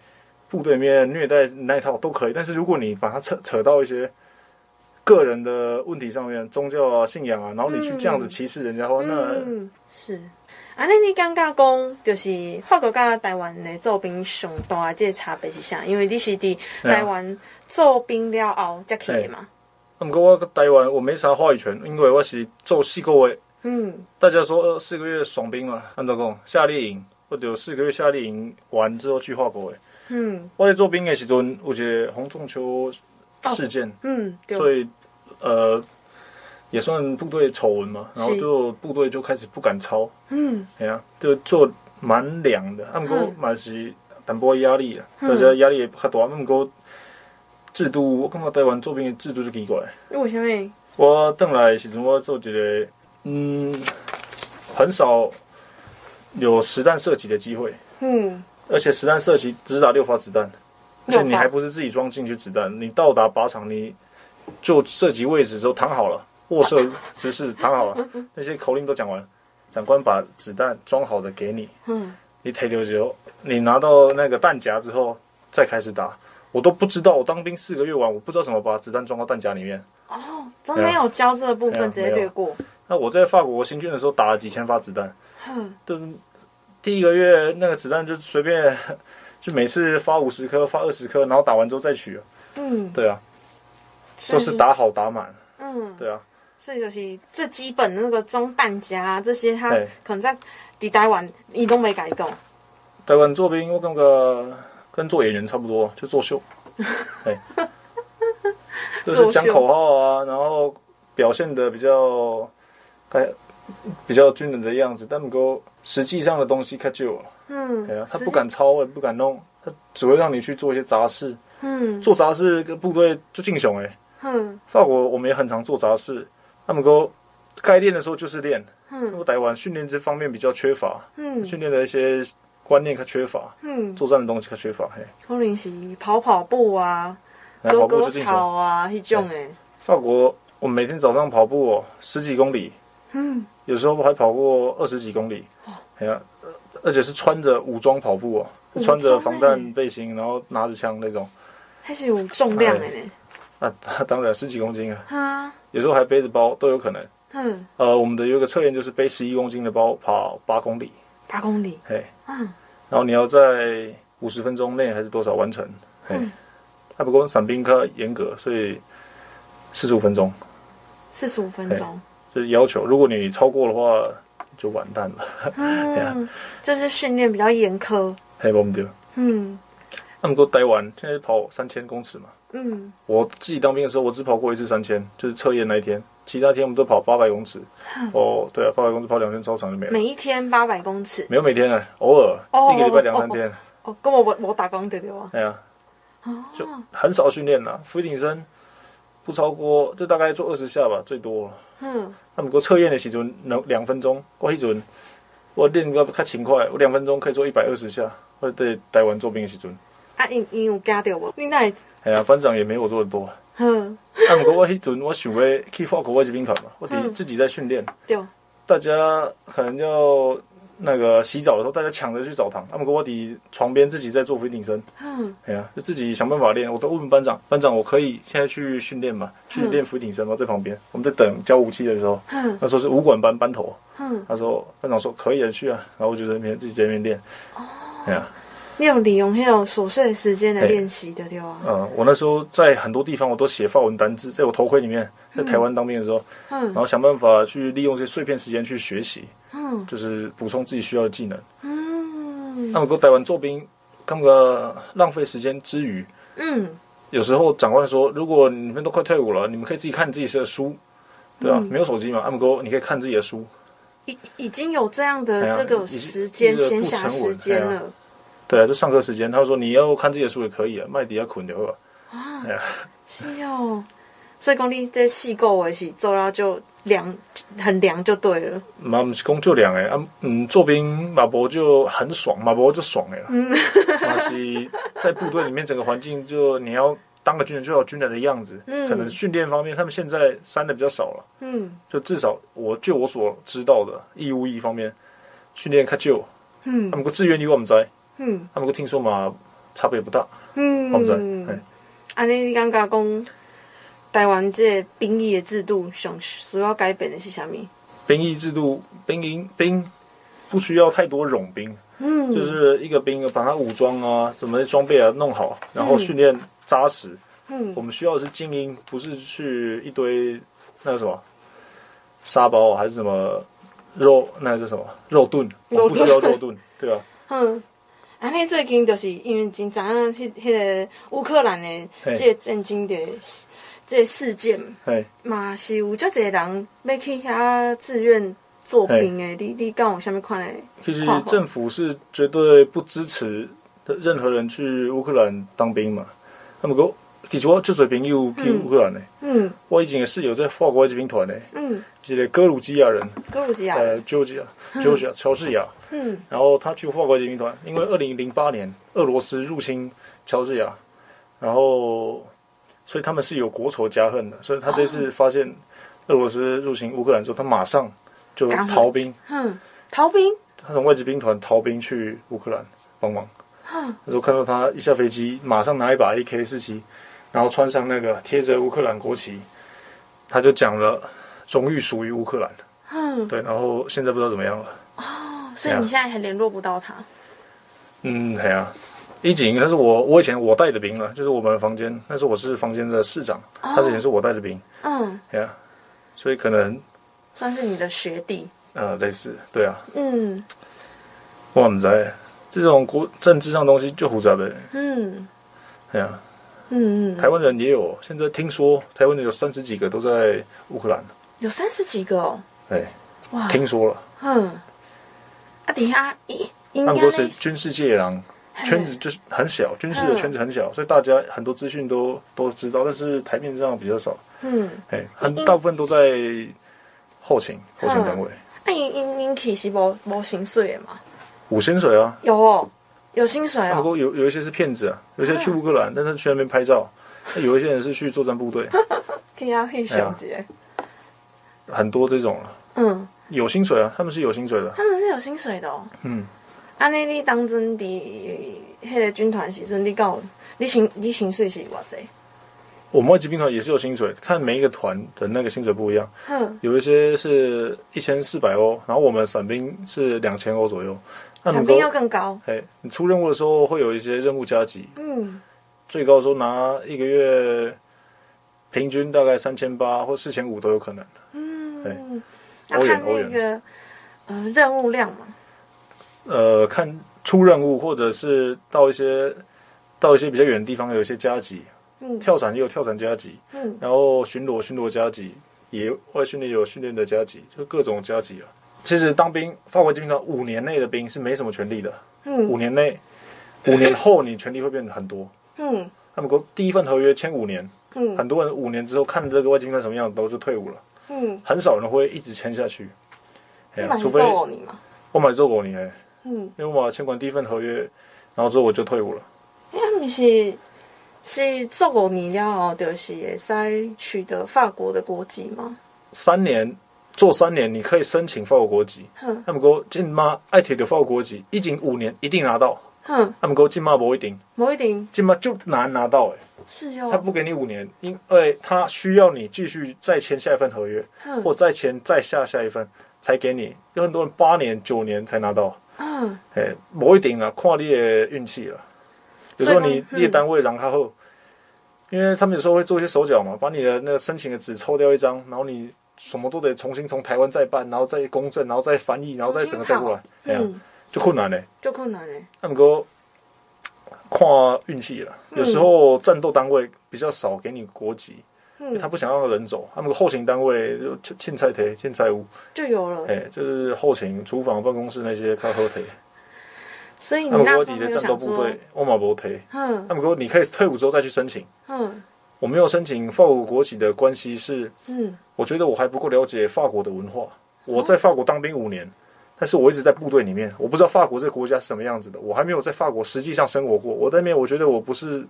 部队里面虐待那一套都可以，但是如果你把它扯扯到一些。个人的问题上面，宗教啊、信仰啊，然后你去这样子歧视人家的话，嗯、那嗯是。啊，那你刚刚讲就是法国跟台湾的做兵上大的这个差别是啥？因为你是伫台湾做兵了后才去的嘛。那么我台湾我没啥话语权，因为我是做四个月。嗯。大家说四个月爽兵嘛，按照讲夏令营，或者四个月夏令营完之后去法国的。嗯。我在做兵的时阵，有一个洪仲丘。事件，哦、嗯，所以，呃，也算部队丑闻嘛，然后就部队就开始不敢操，嗯，哎呀，就做蛮凉的，他们讲蛮是淡薄压力啊，大家压力也较大，他们讲制度，我感觉台湾做兵的制度就奇怪，为什么？我等来时阵我做一个，嗯，很少有实弹射击的机会，嗯，而且实弹射击只打六发子弹。而且你还不是自己装进去子弹，你到达靶场，你就射击位置之后躺好了，卧射姿势躺好了，那些口令都讲完，长官把子弹装好的给你，嗯，你抬溜之后，你拿到那个弹夹之后再开始打，我都不知道，我当兵四个月完，我不知道怎么把子弹装到弹夹里面。哦，都没有教这个部分，直接略过。那我在法国新军的时候打了几千发子弹，嗯，都第一个月那个子弹就随便。就每次发五十颗，发二十颗，然后打完之后再取。嗯，对啊，都是打好打满。嗯，对啊。所以就是最基本的那个装弹夹这些，他可能在抵台湾你都没改动。台湾做兵，我跟个跟做演员差不多，就作秀。对。就是讲口号啊，然后表现的比较该比较军人的样子，但不过实际上的东西太旧了。嗯，对啊，他不敢抄，也不敢弄，他只会让你去做一些杂事。嗯，做杂事跟部队就敬雄哎。嗯，法国我们也很常做杂事，他们说该练的时候就是练。嗯，我台湾训练这方面比较缺乏。嗯，训练的一些观念可缺乏。嗯，作战的东西可缺乏。嘿，可能是跑跑步啊，割割草啊，那种哎。法国我们每天早上跑步哦，十几公里。嗯，有时候还跑过二十几公里。哦，哎呀。而且是穿着武装跑步哦，穿着防弹背心，然后拿着枪那种，还是有重量的呢。那 当然十几公斤啊，哈，有时候还背着包都有可能。嗯，呃，我们的有一个测验就是背十一公斤的包跑八公里，八公里，嘿，嗯，然后你要在五十分钟内还是多少完成？嘿，他不过伞兵科严格，所以四十五分钟，四十五分钟就是要求，如果你超过的话。就完蛋了，嗯，就是训练比较严苛，嘿，我们就，嗯，那么多待完，现在跑三千公尺嘛，嗯，我自己当兵的时候，我只跑过一次三千，就是测验那一天，其他天我们都跑八百公尺，哦，对啊，八百公尺跑两圈操场就没了，每一天八百公尺，没有每天啊，偶尔一个礼拜两三天，哦，跟我我我打工的对吧？对啊，就很少训练了，俯卧撑不超过，就大概做二十下吧，最多。嗯，那么过测验的时阵，两两分钟。我迄阵我练个较勤快，我两分钟可以做一百二十下。我在台湾做兵的时阵，啊，因因有加掉无？你那？哎呀，班长也没我做的多。嗯，啊，不过我迄阵我想要去法国外籍兵团嘛，我得自己在训练。对，大家可能要。那个洗澡的时候，大家抢着去澡堂，他们跟我抵床边自己在做俯卧撑。嗯，哎呀，就自己想办法练。我都问班长，班长，我可以现在去训练吗？去练俯卧撑吗？在旁边，我们在等交武器的时候。嗯，他说是武管班班头。嗯，他说班长说可以啊，去啊。然后我就在那边自己在那边练。哦，哎呀，你有利用那种琐碎的时间来练习的对吧？嗯，我那时候在很多地方我都写法文单字，在我头盔里面，在台湾当兵的时候，嗯，然后想办法去利用这些碎片时间去学习。就是补充自己需要的技能。嗯，那么，过台湾做兵，干个浪费时间之余，嗯，有时候长官说，如果你们都快退伍了，你们可以自己看自己写的书，对吧？没有手机嘛，那么过你可以看自己的书。已已经有这样的这个时间闲暇时间了。对啊，就上课时间，他说你要看自己的书也可以啊，麦迪要捆的话。啊，是哦。所以讲你这细个的是做了就。凉很凉就对了，嘛不是讲就凉哎啊，嗯，做兵马博就很爽，马博就爽哎了。嗯，那是在部队里面整个环境就你要当个军人就要军人的样子，嗯，可能训练方面他们现在删的比较少了，嗯，就至少我就我所知道的义务役方面训练较旧，嗯，他们个志愿役我们在，嗯，他们个听说嘛差别不大，嗯，我们在，哎，安尼你刚刚讲。台湾这兵役的制度，想需要改变的是什么？兵役制度，兵营兵不需要太多冗兵，嗯，就是一个兵把他武装啊，什么装备啊弄好，然后训练扎实。嗯，我们需要的是精英，不是去一堆那个什么沙包还是什么肉，那个是什么肉盾？我不需要肉盾，对吧？嗯，啊，那最近就是因为经常迄迄个乌克兰的这个震惊的。这事件，嘛是有这侪人要去遐自愿做兵诶，你你讲有啥物款诶？其实政府是绝对不支持任何人去乌克兰当兵嘛。那么个，其实我就做朋友去乌克兰诶。嗯，我以前也是有在法国外籍兵团诶。嗯，一个格鲁吉亚人，格鲁吉亚，呃，Georgia，Georgia，乔治亚。嗯，然后他去法国外籍兵团，因为二零零八年俄罗斯入侵乔治亚，然后。所以他们是有国仇家恨的，所以他这次发现俄罗斯入侵乌克兰之后，他马上就逃兵，嗯，逃兵，他从外籍兵团逃兵去乌克兰帮忙。嗯，那时候看到他一下飞机，马上拿一把 AK 四七，然后穿上那个贴着乌克兰国旗，他就讲了荣誉属于乌克兰。嗯，对，然后现在不知道怎么样了。哦，所以你现在还联络不到他？嗯，对啊。一警，他是我，我以前我带的兵了，就是我们房间，那时候我是房间的市长，他之前是我带的兵，嗯，对啊，所以可能算是你的学弟，呃，类似，对啊，嗯，我们在这种国政治上东西就复杂呗，嗯，对啊，嗯嗯，台湾人也有，现在听说台湾人有三十几个都在乌克兰，有三十几个哦。对，哇，听说了。嗯，啊，等一下，英国是军事界狼，圈子就是很小，军事的圈子很小，所以大家很多资讯都都知道，但是台面上比较少。嗯，哎，很大部分都在后勤后勤单位。那英英英其实无无薪水的嘛？无薪水啊？有哦，有薪水啊。不过有有一些是骗子啊，有些去乌克兰，但是去那边拍照；有一些人是去作战部队。可以啊，可以选择。很多这种了。嗯，有薪水啊，他们是有薪水的。他们是有薪水的哦。嗯。啊，那你当阵的那个军团时阵，你告你薪你薪水是偌济？我们外籍兵团也是有薪水，看每一个团的那个薪水不一样。嗯，有一些是一千四百欧，然后我们伞兵是两千欧左右。伞兵要更高。哎，你出任务的时候会有一些任务加急。嗯，最高的时候拿一个月平均大概三千八或四千五都有可能。嗯，对，欧元欧元。呃，任务量嘛。呃，看出任务或者是到一些到一些比较远的地方，有一些加给。跳伞也有跳伞加急，嗯，然后巡逻巡逻加急，野外训练有训练的加急，就各种加急啊。其实当兵，法国军团五年内的兵是没什么权利的，嗯，五年内，五年后你权利会变得很多，嗯。他们国第一份合约签五年，嗯，很多人五年之后看这个外籍军团什么样都是退伍了，嗯，很少人会一直签下去，哎呀，除非我买做过你哎，嗯，因为我签完第一份合约，然后之后我就退伍了，哎，你是。是做五年了后，就是会使取得法国的国籍吗？三年做三年，你可以申请法国国籍。哼，他们讲今妈爱铁的法国国籍，已经五年一定拿到。哼，他们讲今妈不一定，不一定，进妈就难拿到。哎，是哟，他不给你五年，因为他需要你继续再签下一份合约，或再签再下下一份才给你。有很多人八年九年才拿到。嗯，哎，不一定啊，看你的运气了。有时候你列单位，然后，因为他们有时候会做一些手脚嘛，把你的那个申请的纸抽掉一张，然后你什么都得重新从台湾再办，然后再公证，然后再翻译，然后再整个再过来，哎呀，就困难嘞，就困难嘞。他们哥，看运气了，有时候战斗单位比较少给你国籍，他不想让人走。他们后勤单位就凊彩提，凊彩有就有了，哎，就是后勤、厨房、办公室那些靠后提。所以你那时候就想说，我马不退。嗯，他们说你可以退伍之后再去申请。嗯，我没有申请法国国籍的关系是，嗯，我觉得我还不够了解法国的文化。我在法国当兵五年，但是我一直在部队里面，我不知道法国这个国家是什么样子的。我还没有在法国实际上生活过。我在那边，我觉得我不是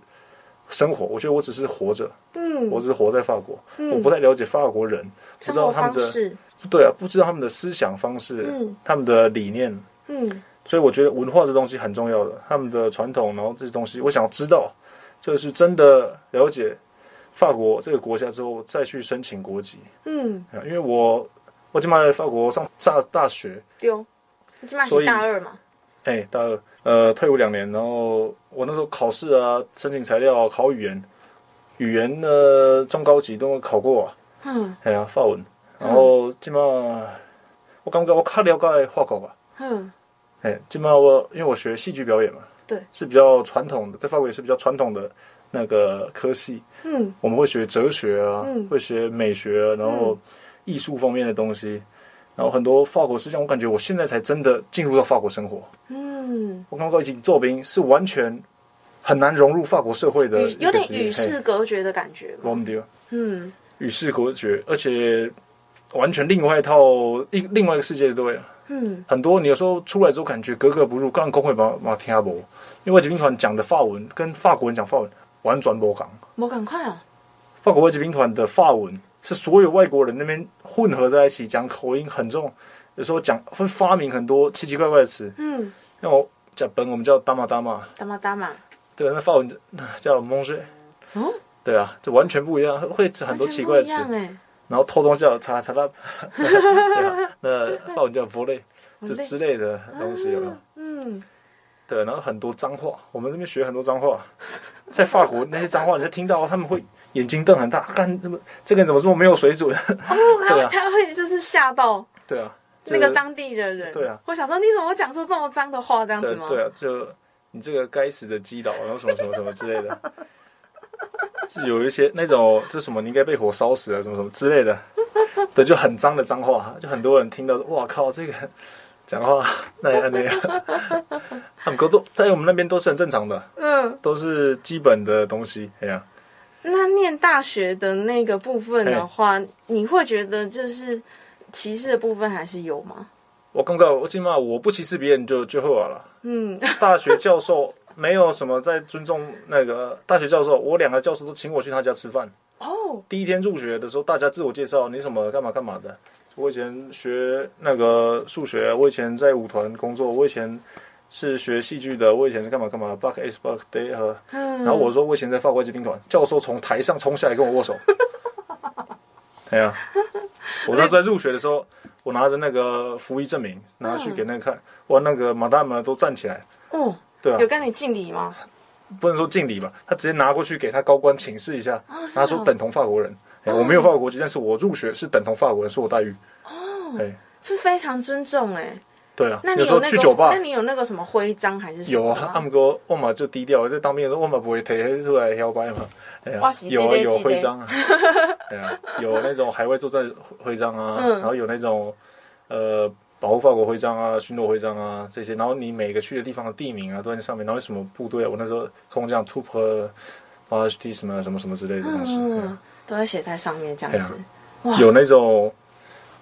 生活，我觉得我只是活着。嗯，我只是活在法国。嗯，我不太了解法国人，不知道他们的，对啊，不知道他们的思想方式，嗯，他们的理念，嗯。所以我觉得文化这东西很重要的，他们的传统，然后这些东西，我想要知道，就是真的了解法国这个国家之后，再去申请国籍。嗯，因为我我起码在法国上大大学，对，你今嘛是大二嘛？哎、欸，大二，呃，退伍两年，然后我那时候考试啊，申请材料，考语言，语言呢中高级都考过啊。嗯，哎呀，法文，然后今嘛我感觉我较了解法国吧。嗯。哎，基本上我因为我学戏剧表演嘛，对，是比较传统的，在法国也是比较传统的那个科系。嗯，我们会学哲学啊，嗯、会学美学啊，然后艺术方面的东西，然后很多法国思想，我感觉我现在才真的进入到法国生活。嗯，我刚刚已经做兵是完全很难融入法国社会的，有点与世隔绝的感觉。我们丢，嗯，与世隔绝，而且完全另外一套一另外一个世界的，对。嗯，很多你有时候出来之后感觉格格不入，刚工会把把听不，因为外籍兵团讲的法文跟法国人讲法文完全不同，不赶快啊！法国外籍兵团的法文是所有外国人那边混合在一起讲，口音很重，有时候讲会发明很多奇奇怪怪的词。嗯，那我讲本我们叫达玛达玛，达玛达玛，对，那法文叫蒙水。哦，对啊，就完全不一样，会很多奇怪的词。然后偷东西叫查查拉，那法文叫弗雷，就之类的东西有没有？嗯，对，然后很多脏话，我们这边学很多脏话，在法国那些脏话，你就听到他们会眼睛瞪很大，看这么这个人怎么这么没有水准？哦，他会 他会就是吓到，对啊，那个当地的人，对啊，我想说你怎么讲出这么脏的话这样子吗？对啊，就你这个该死的基佬，然后什么什么什么之类的。是有一些那种，就什么你应该被火烧死啊，什么什么之类的，对，就很脏的脏话，就很多人听到说，哇靠，这个讲话那样那样，很多 都在我们那边都是很正常的，嗯，都是基本的东西，哎呀。那念大学的那个部分的话，你会觉得就是歧视的部分还是有吗？我刚刚我起码我不歧视别人就就好了。嗯，大学教授没有什么在尊重那个大学教授，我两个教授都请我去他家吃饭。哦，第一天入学的时候，大家自我介绍，你什么干嘛干嘛的。我以前学那个数学，我以前在舞团工作，我以前。是学戏剧的，我以前是干嘛干嘛，Buck is Buck Day 和，然后我说我以前在法国骑兵团，教授从台上冲下来跟我握手，对啊，我那在入学的时候，我拿着那个服役证明拿去给那个看，哇，那个马大们都站起来，哦，对啊，有跟你敬礼吗？不能说敬礼吧，他直接拿过去给他高官请示一下，他说等同法国人，我没有法国国籍，但是我入学是等同法国人，是我待遇，哦，哎，是非常尊重哎。对啊，那你有那个？那你有那个什么徽章还是什么？有啊，他们说我嘛就低调，在当兵的时候我嘛不会提出来摇摆嘛。哎呀，有有徽章啊，对啊，有那种海外作战徽章啊，然后有那种呃保护法国徽章啊、巡逻徽章啊这些，然后你每个去的地方的地名啊都在上面，然后什么部队啊，我那时候空降 Troupes Majestueuses 什么什么什么之类的东西，都会写在上面这样子。有那种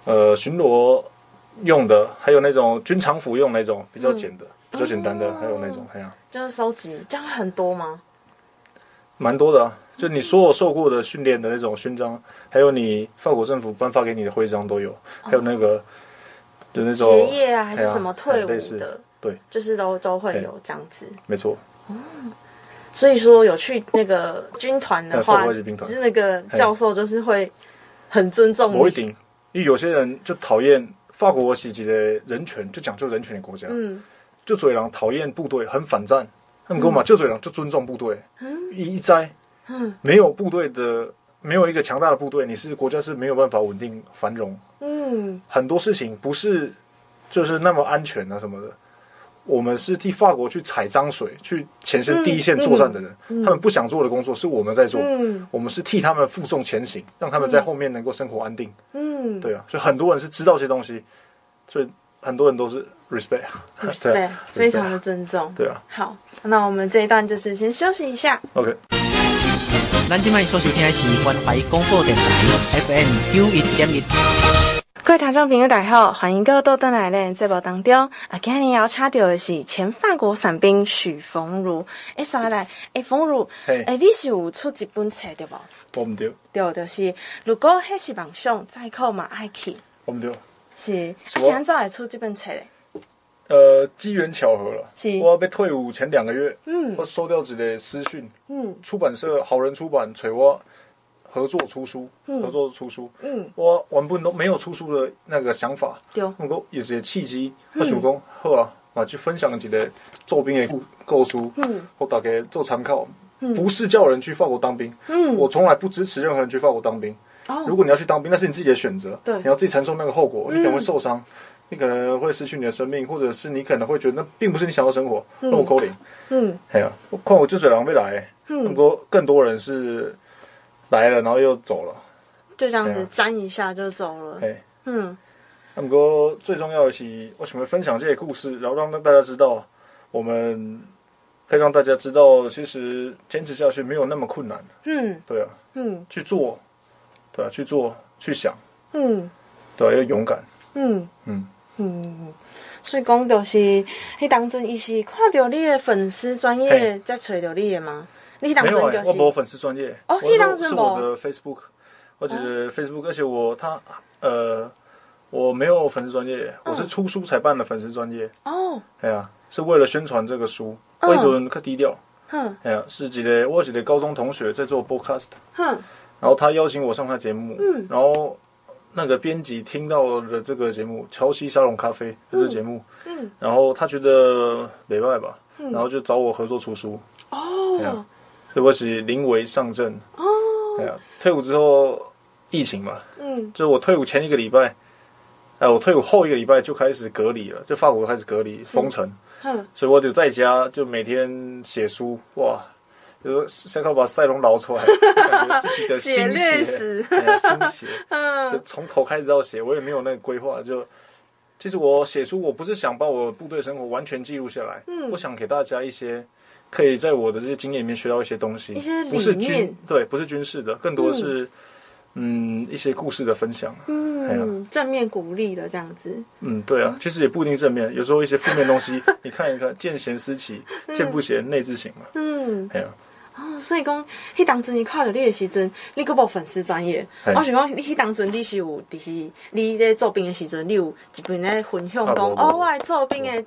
呃巡逻。用的还有那种军常服用那种比较简的、比较简单的，还有那种，哎呀，就是收集，这样很多吗？蛮多的啊，就你所有受过的训练的那种勋章，还有你法国政府颁发给你的徽章都有，还有那个就那种结业啊，还是什么退伍的，对，就是都都会有这样子，没错。哦，所以说有去那个军团的话，就是那个教授就是会很尊重你，不一定，因为有些人就讨厌。法国是一个人权就讲究人权的国家，嗯，就所以人讨厌部队，很反战。他们跟我讲，就所以人就尊重部队。嗯，一灾，嗯，没有部队的，没有一个强大的部队，你是国家是没有办法稳定繁荣。嗯，很多事情不是就是那么安全啊什么的。我们是替法国去踩脏水，去前线第一线作战的人，嗯嗯、他们不想做的工作是我们在做，嗯、我们是替他们负重前行，让他们在后面能够生活安定。嗯，对啊，所以很多人是知道这些东西，所以很多人都是 respect，respect，对非常的尊重。对啊，好，那我们这一段就是先休息一下。OK。咱今麦所收听的是关怀广播电台 FM 九一点一。各位听众朋友，大家好，欢迎各位到登来咧节目当中。啊，今天要请到的是前法国伞兵许冯儒。哎，上来，哎，峰儒，哎，你是有出一本册对不？我唔对。对，就是如果还是梦想，再考嘛爱去。我唔对。是，啊，是安怎会出这本册嘞？呃，机缘巧合了。是。我要被退伍前两个月，嗯，我收到一个私讯，嗯，出版社好人出版找我。合作出书，合作出书。嗯，我原本都没有出书的那个想法。对，不过有些契机，我想讲好啊，啊，去分享几个做兵的故故事，嗯，我大家做参考。嗯，不是叫人去法国当兵。嗯，我从来不支持任何人去法国当兵。哦，如果你要去当兵，那是你自己的选择。对，你要自己承受那个后果，你可能会受伤，你可能会失去你的生命，或者是你可能会觉得那并不是你想要生活。那我扣零。嗯，哎呀，我看我就这两位来，很多更多人是。来了，然后又走了，就这样子沾一下就走了。哎，嗯，那么哥最重要的是，我喜欢分享这些故事，然后让大家知道，我们可以让大家知道，其实坚持下去没有那么困难。嗯，对啊，嗯，去做，对啊，去做，去想，嗯，对啊，要勇敢。嗯。嗯。嗯，所以讲就是，迄当阵伊是看到你的粉丝专业才找到你的吗？没有哎，我没有粉丝专业。哦，是我的 Facebook，我觉得 Facebook，而且我他呃，我没有粉丝专业，我是出书才办的粉丝专业。哦。哎呀，是为了宣传这个书，为什么可低调？嗯，哎呀，是几个我几个高中同学在做 Podcast，嗯，然后他邀请我上他节目，嗯，然后那个编辑听到了这个节目《乔西沙龙咖啡》的这节目，嗯，然后他觉得没办法吧，然后就找我合作出书。哦。这我是临危上阵。哦，对啊，退伍之后疫情嘛，嗯，就我退伍前一个礼拜，哎，我退伍后一个礼拜就开始隔离了，就法国开始隔离封城，嗯，所以我就在家就每天写书，哇，比如说下课把赛龙捞出来，感觉自己的心血，心血，就从头开始到写，我也没有那个规划。就其实我写书，我不是想把我部队生活完全记录下来，嗯，我想给大家一些可以在我的这些经验里面学到一些东西，一些不是军对，不是军事的，更多的是嗯，嗯一些故事的分享，嗯，正面鼓励的这样子，嗯，对啊，其实也不一定正面，有时候一些负面东西，你看一看，见贤思齐，见不贤内自省嘛，嗯，哎呀。哦，所以讲，迄当阵你看到你的时阵，你可无粉丝专业。我想讲，你迄当阵你是有，就是你咧做兵的时阵，你有一边咧分享讲，哦，我来做兵的，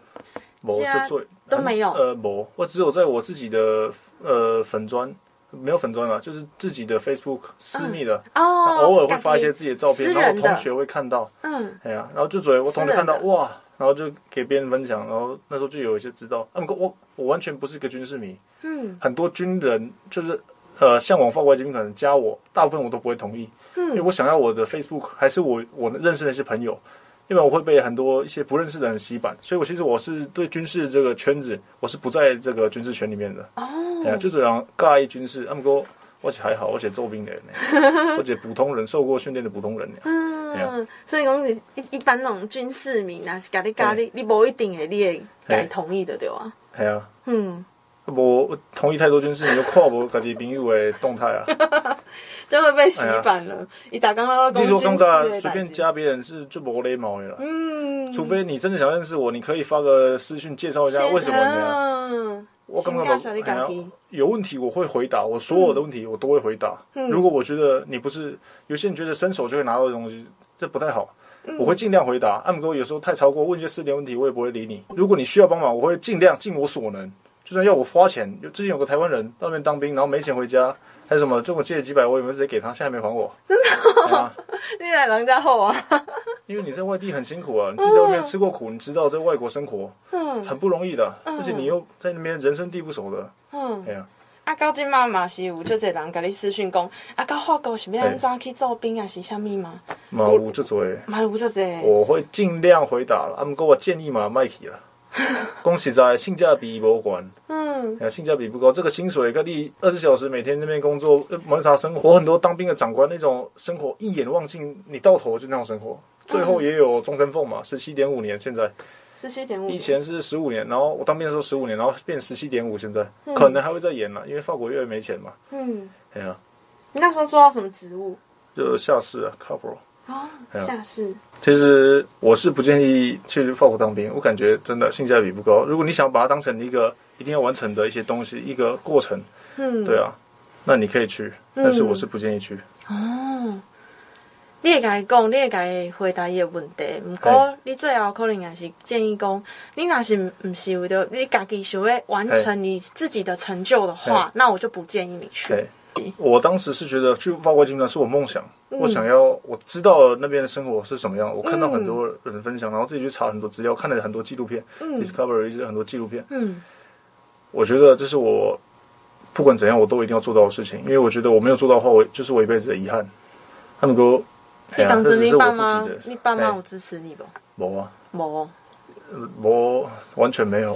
无就做都没有。呃，无，我只有在我自己的呃粉砖，没有粉砖啊，就是自己的 Facebook 私密的，哦，偶尔会发一些自己的照片，然后同学会看到，嗯，哎呀，然后就嘴我同学看到，哇。然后就给别人分享，然后那时候就有一些知道。那么我我完全不是一个军事迷，嗯，很多军人就是呃向往法国精英可能加我，大部分我都不会同意，嗯，因为我想要我的 Facebook 还是我我认识的那些朋友，因为我会被很多一些不认识的人洗版，所以我其实我是对军事这个圈子我是不在这个军事圈里面的。哦，哎呀，就这样尬一军事，那么说而且还好，而且做兵的人，而且普通人受过训练的普通人，嗯。嗯，所以讲一一般那种军事迷，那是家里家里，你不一定会，你会该同意的对吧？系啊，嗯，我同意太多军事你，就看无家己朋友的动态啊，就会被洗版了。你打刚刚那种军事，随便加别人是就无礼貌的了。嗯，除非你真的想认识我，你可以发个私讯介绍一下为什么呢？我刚刚有问题，我会回答。我所有的问题我都会回答。如果我觉得你不是，有些人觉得伸手就会拿到的东西。这不太好，我会尽量回答。按哥有时候太超过，问一些私人问题，我也不会理你。如果你需要帮忙，我会尽量尽我所能，就算要我花钱。就之前有个台湾人到那边当兵，然后没钱回家，还是什么，就我借了几百，我有没有直接给他？现在没还我。真的？啊，你来人家后啊？因为你在外地很辛苦啊，你自己在外面吃过苦，你知道在外国生活，嗯，很不容易的，而且你又在那边人生地不熟的，嗯，对呀。啊，到今嘛嘛是有就这人跟你私讯讲，啊，到法国是要安怎去做兵啊，是虾米吗？嘛有这多，嘛有这多。我会尽量回答了，啊，不过我建议嘛，卖去了。恭喜在性价比博物馆，嗯，性价比不高，这个薪水跟你二十小时每天那边工作，没啥生活。我很多当兵的长官那种生活，一眼望尽，你到头就那种生活，最后也有终身俸嘛，十七点五年现在。十七点五，以前是十五年，然后我当兵的时候十五年，然后变十七点五，现在、嗯、可能还会再延了，因为法国越来越没钱嘛。嗯，对啊。你那时候做到什么职务？就是下士啊，Corporal。哦，下士。其实我是不建议去法国当兵，我感觉真的性价比不高。如果你想把它当成一个一定要完成的一些东西，一个过程，嗯，对啊，那你可以去，但是我是不建议去。嗯、哦。你会甲伊讲，你会甲伊回答伊的问题。不过，你最后可能也是建议讲，你若是不是为了你家己想要完成你自己的成就的话，那我就不建议你去。我当时是觉得去法国军团是我梦想，我想要我知道那边的生活是什么样。我看到很多人分享，然后自己去查很多资料，看了很多纪录片，Discovery 一些很多纪录片。嗯，我觉得这是我不管怎样我都一定要做到的事情，因为我觉得我没有做到的话，我就是我一辈子的遗憾。他们说。你当真你爸妈，你爸妈我支持你不？没啊，没，没，完全没有。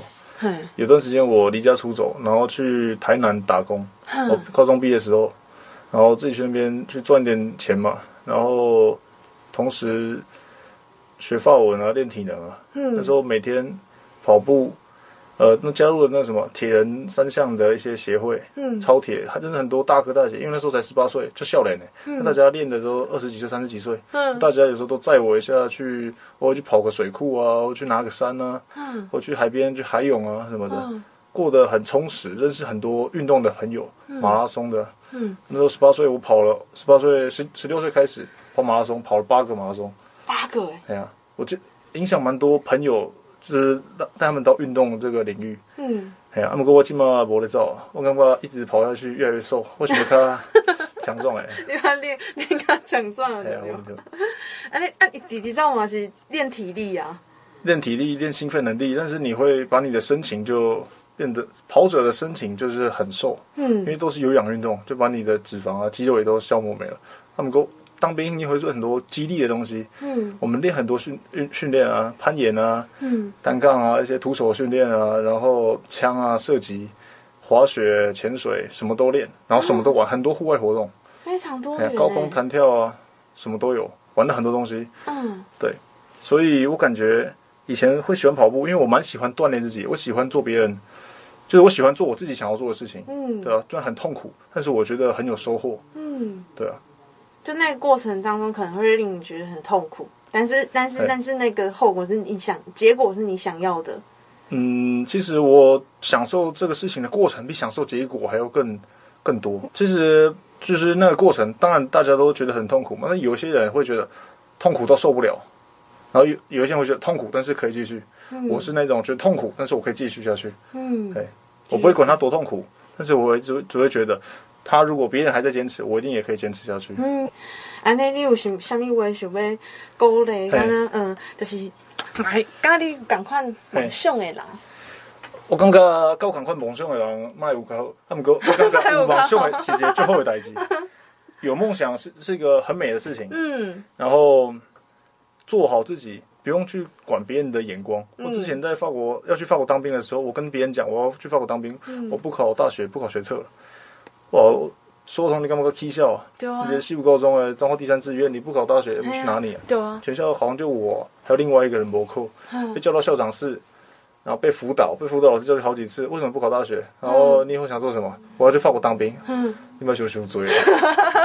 有段时间我离家出走，然后去台南打工。我高中毕业的时候，然后自己去那边去赚点钱嘛，然后同时学法文啊，练体能啊。那时候每天跑步。呃，那加入了那什么铁人三项的一些协会，嗯，超铁，他真的很多大哥大姐，因为那时候才十八岁，就笑脸呢，嗯，大家练的都二十几岁、三十几岁，嗯，大家有时候都载我一下去，我去跑个水库啊，我去拿个山啊，嗯，我去海边去海泳啊什么的，嗯，过得很充实，认识很多运动的朋友，嗯，马拉松的，嗯，那时候十八岁我跑了，十八岁十十六岁开始跑马拉松，跑了八个马拉松，八个哎，对啊，我就影响蛮多朋友。就是带带他们到运动这个领域。嗯，哎呀，他们跟我起码没得走，我感觉一直跑下去越来越瘦，我觉得他强壮哎。你看练练他强壮了，对不对？啊，你啊，你弟弟知道吗？是练体力啊。练体力，练兴奋能力，但是你会把你的身形就变得跑者的身形就是很瘦。嗯，因为都是有氧运动，就把你的脂肪啊、肌肉也都消磨没了。他们跟当兵你会做很多激励的东西，嗯，我们练很多训训训练啊，攀岩啊，嗯，单杠啊，一些徒手训练啊，然后枪啊射击，滑雪、潜水，什么都练，然后什么都玩，很多户外活动，非常多元，高空弹跳啊，什么都有，玩了很多东西。嗯，对，所以我感觉以前会喜欢跑步，因为我蛮喜欢锻炼自己，我喜欢做别人，就是我喜欢做我自己想要做的事情。嗯，对啊，虽然很痛苦，但是我觉得很有收获。嗯，对啊，就那个过程当中可能会令你觉得很痛苦，但是但是但是那个后果是你想，结果是你想要的。嗯，其实我享受这个事情的过程比享受结果还要更更多。其实就是那个过程，当然大家都觉得很痛苦嘛。那有些人会觉得痛苦到受不了，然后有有一些人会觉得痛苦，但是可以继续。嗯、我是那种觉得痛苦，但是我可以继续下去。嗯，对，我不会管他多痛苦，但是我只只会觉得，他如果别人还在坚持，我一定也可以坚持下去。嗯，安内你有什么什么话想要鼓励？刚刚嗯，就是。买，刚你赶快梦想的人，我感觉跟我赶快梦想的人，卖有够，他们讲，我感觉有梦想的是一个最好的代志。有梦想是是一个很美的事情，嗯，然后做好自己，不用去管别人的眼光。嗯、我之前在法国要去法国当兵的时候，我跟别人讲我要去法国当兵，嗯、我不考大学，不考学测了，我。说同你干嘛个 K 校啊？对啊，你的西部高中哎，彰化第三志愿，你不考大学，不去哪里啊？对啊，全校好像就我还有另外一个人没考，被叫到校长室，然后被辅导，被辅导老师叫去好几次，为什么不考大学？然后你以后想做什么？我要去法国当兵。嗯，你不要羞羞嘴。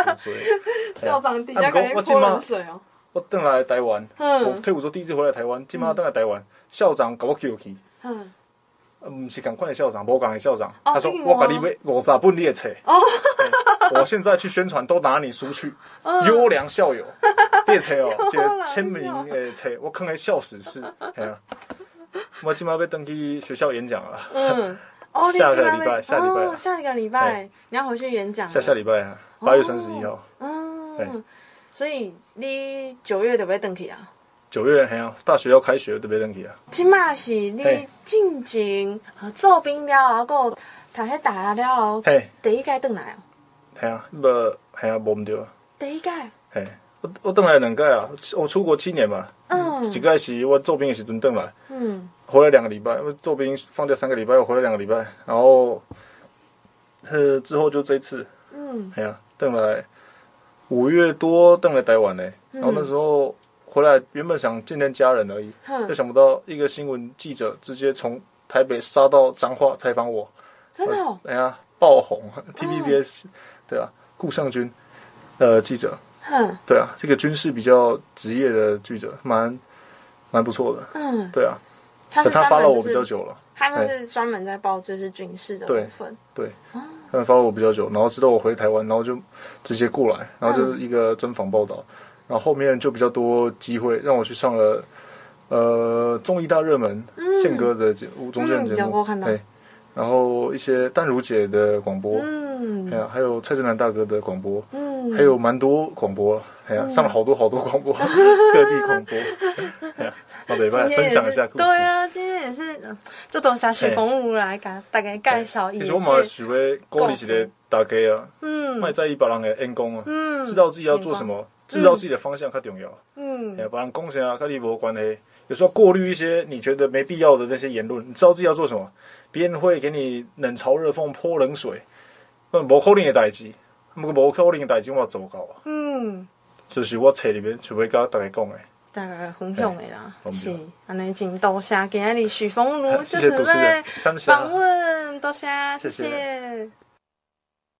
校长底下给你泼冷水哦。我等来台湾，我退伍之后第一次回来台湾，今嘛等来台湾，校长搞我 Q Q。嗯。嗯，是赶快的校长，不赶的校长。他说：“我给你买五十本列车。”哦，我现在去宣传都拿你书去。优良校友列册哦，这签名的册，我看来笑死是。哎呀，我今晚要登记学校演讲了。嗯，下个礼拜，下礼拜，下个礼拜你要回去演讲。下下礼拜啊，八月三十一号。嗯，所以你九月就要登记啊？九月嘿啊，大学要开学，对不对？问题啊。即马是你进前做兵了，后有读迄大学了，嘿，第一届转来哦。嘿啊，无嘿啊，无毋对啊。第一届。嘿，我我转来两届啊，我出国七年嘛。嗯。一届是我做兵的时阵转来。嗯。回来两个礼拜，我做兵放假三个礼拜，我回来两个礼拜，然后，呃，之后就这次。嗯。嘿啊，转来五月多转来台湾嘞，然后那时候。回来原本想见见家人而已，就想不到一个新闻记者直接从台北杀到彰化采访我，真的哦？哎呀，爆红，TVBS，对啊，顾尚军，呃，记者，对啊，这个军事比较职业的记者，蛮蛮不错的，嗯，对啊，他是他 follow 我比较久了，他就是专门在报这是军事的部分，对，他们 follow 我比较久，然后知道我回台湾，然后就直接过来，然后就是一个专访报道。然后后面就比较多机会让我去上了，呃，综艺大热门宪哥的节目，中间节目，对，然后一些淡如姐的广播，嗯，还有还有蔡振南大哥的广播，嗯，还有蛮多广播，哎呀，上了好多好多广播，各地广播，哎呀，好的，分享一下故事。对啊，今天也是，就等下许峰如来给大概介绍一下。其实我们许为鼓励一个大家啊，嗯，卖在意别人的眼光啊，嗯，知道自己要做什么。知道自己的方向较重要，嗯，哎，不然贡献啊，跟你无关系。有时候过滤一些你觉得没必要的那些言论，你知道自己要做什么，别人会给你冷嘲热讽、泼冷水，那无可能的代志，那个无可能的代志我做到啊。嗯，就是我册里面就会跟大家讲的，大家分享的啦，是，安尼真多谢今日许峰如 就是来访问，多谢，谢谢。